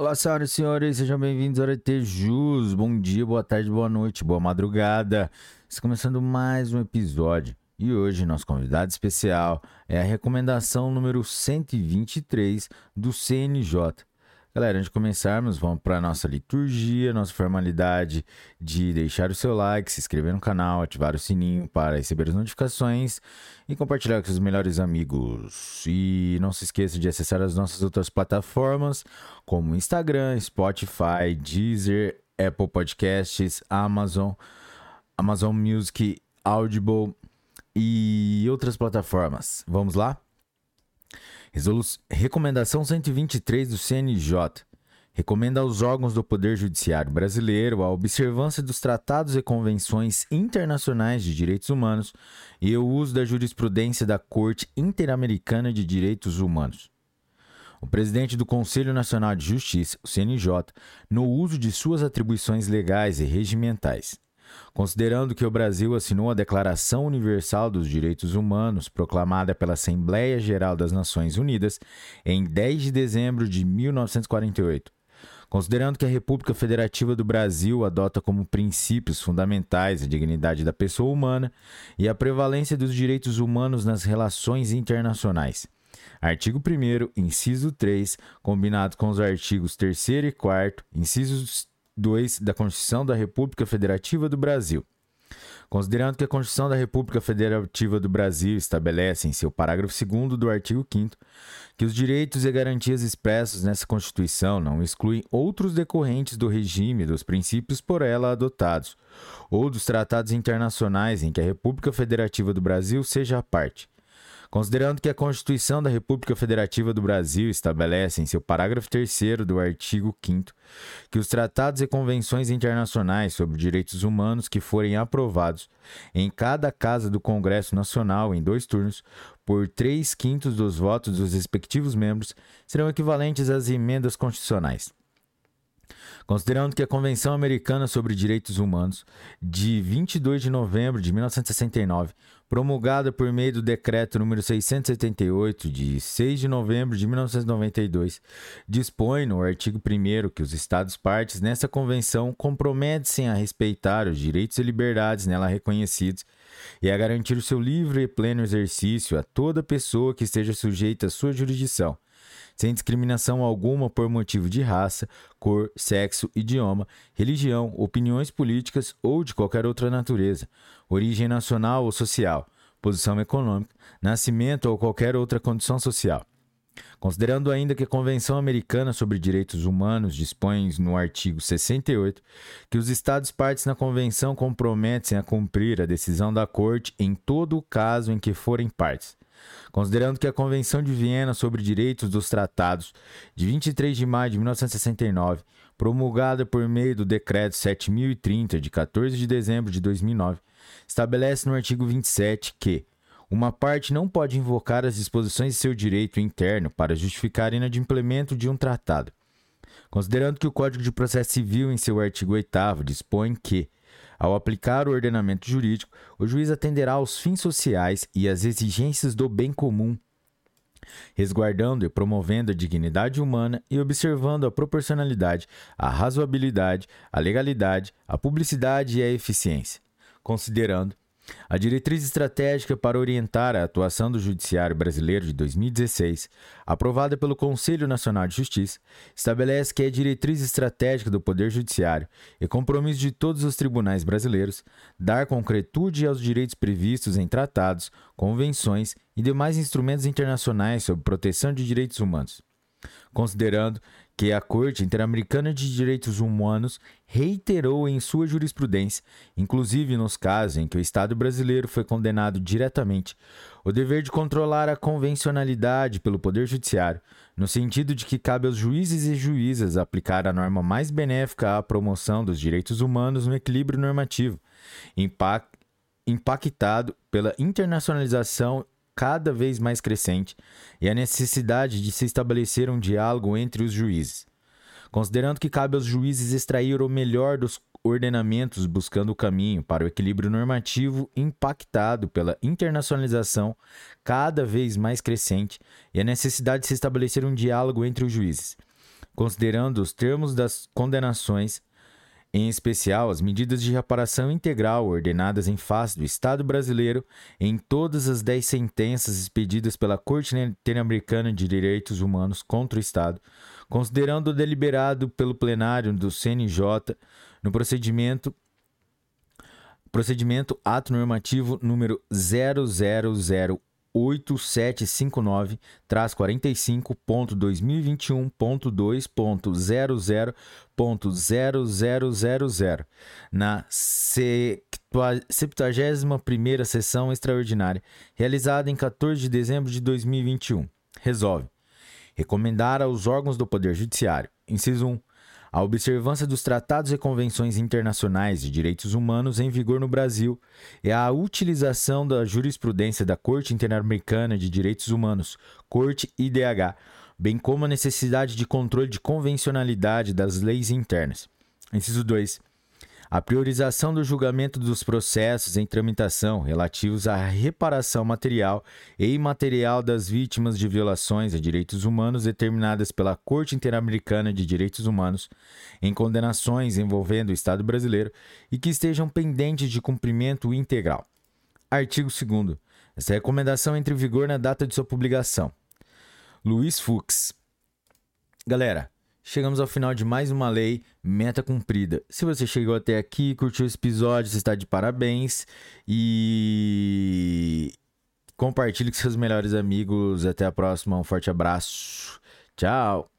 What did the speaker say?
Olá, senhoras e senhores, sejam bem-vindos ao Jus. Bom dia, boa tarde, boa noite, boa madrugada. Está começando mais um episódio e hoje nosso convidado especial é a recomendação número 123 do CNJ. Galera, antes de começarmos, vamos para a nossa liturgia, nossa formalidade de deixar o seu like, se inscrever no canal, ativar o sininho para receber as notificações e compartilhar com seus melhores amigos. E não se esqueça de acessar as nossas outras plataformas, como Instagram, Spotify, Deezer, Apple Podcasts, Amazon, Amazon Music, Audible e outras plataformas. Vamos lá? Resolu Recomendação 123 do CNJ. Recomenda aos órgãos do Poder Judiciário brasileiro a observância dos tratados e convenções internacionais de direitos humanos e o uso da jurisprudência da Corte Interamericana de Direitos Humanos. O presidente do Conselho Nacional de Justiça, o CNJ, no uso de suas atribuições legais e regimentais. Considerando que o Brasil assinou a Declaração Universal dos Direitos Humanos, proclamada pela Assembleia Geral das Nações Unidas em 10 de dezembro de 1948, Considerando que a República Federativa do Brasil adota como princípios fundamentais a dignidade da pessoa humana e a prevalência dos direitos humanos nas relações internacionais. Artigo 1, inciso 3, combinado com os artigos 3 e 4, incisos 2 da Constituição da República Federativa do Brasil. Considerando que a Constituição da República Federativa do Brasil estabelece em seu parágrafo 2 do artigo 5 que os direitos e garantias expressos nessa Constituição não excluem outros decorrentes do regime dos princípios por ela adotados, ou dos tratados internacionais em que a República Federativa do Brasil seja parte, Considerando que a Constituição da República Federativa do Brasil estabelece em seu parágrafo 3 do artigo 5 que os tratados e convenções internacionais sobre direitos humanos que forem aprovados em cada casa do Congresso Nacional em dois turnos por três quintos dos votos dos respectivos membros serão equivalentes às emendas constitucionais. Considerando que a Convenção Americana sobre Direitos Humanos, de 22 de novembro de 1969, promulgada por meio do decreto número 678 de 6 de novembro de 1992, dispõe no artigo 1 que os estados partes nessa convenção comprometem-se a respeitar os direitos e liberdades nela reconhecidos e a garantir o seu livre e pleno exercício a toda pessoa que esteja sujeita à sua jurisdição sem discriminação alguma por motivo de raça, cor, sexo, idioma, religião, opiniões políticas ou de qualquer outra natureza, origem nacional ou social, posição econômica, nascimento ou qualquer outra condição social. Considerando ainda que a Convenção Americana sobre Direitos Humanos dispõe no artigo 68 que os Estados partes na Convenção comprometem a cumprir a decisão da Corte em todo o caso em que forem partes, Considerando que a Convenção de Viena sobre Direitos dos Tratados, de 23 de maio de 1969, promulgada por meio do Decreto 7030, de 14 de dezembro de 2009, estabelece no artigo 27 que uma parte não pode invocar as disposições de seu direito interno para justificar inadimplemento de um tratado. Considerando que o Código de Processo Civil, em seu artigo 8, dispõe que ao aplicar o ordenamento jurídico, o juiz atenderá aos fins sociais e às exigências do bem comum, resguardando e promovendo a dignidade humana e observando a proporcionalidade, a razoabilidade, a legalidade, a publicidade e a eficiência, considerando a diretriz estratégica para orientar a atuação do Judiciário Brasileiro de 2016, aprovada pelo Conselho Nacional de Justiça, estabelece que é diretriz estratégica do Poder Judiciário e compromisso de todos os tribunais brasileiros dar concretude aos direitos previstos em tratados, convenções e demais instrumentos internacionais sobre proteção de direitos humanos considerando que a Corte Interamericana de Direitos Humanos reiterou em sua jurisprudência, inclusive nos casos em que o Estado brasileiro foi condenado diretamente, o dever de controlar a convencionalidade pelo Poder Judiciário, no sentido de que cabe aos juízes e juízas aplicar a norma mais benéfica à promoção dos direitos humanos no equilíbrio normativo, impactado pela internacionalização cada vez mais crescente e a necessidade de se estabelecer um diálogo entre os juízes. Considerando que cabe aos juízes extrair o melhor dos ordenamentos buscando o caminho para o equilíbrio normativo impactado pela internacionalização cada vez mais crescente e a necessidade de se estabelecer um diálogo entre os juízes considerando os termos das condenações, em especial as medidas de reparação integral ordenadas em face do Estado brasileiro em todas as dez sentenças expedidas pela Corte Interamericana de Direitos Humanos contra o Estado, considerando o deliberado pelo plenário do CNJ no procedimento procedimento ato normativo número 000 8759-2021.2.00.0000 na 71ª sessão extraordinária, realizada em 14 de dezembro de 2021. Resolve recomendar aos órgãos do Poder Judiciário, inciso 1, a observância dos tratados e convenções internacionais de direitos humanos em vigor no Brasil e a utilização da jurisprudência da Corte Interamericana de Direitos Humanos, Corte IDH, bem como a necessidade de controle de convencionalidade das leis internas. Inciso 2 a priorização do julgamento dos processos em tramitação relativos à reparação material e imaterial das vítimas de violações a direitos humanos determinadas pela Corte Interamericana de Direitos Humanos em condenações envolvendo o Estado brasileiro e que estejam pendentes de cumprimento integral. Artigo 2. Essa recomendação entra em vigor na data de sua publicação. Luiz Fux. Galera, Chegamos ao final de mais uma lei, meta cumprida. Se você chegou até aqui, curtiu esse episódio, você está de parabéns e compartilhe com seus melhores amigos. Até a próxima, um forte abraço. Tchau.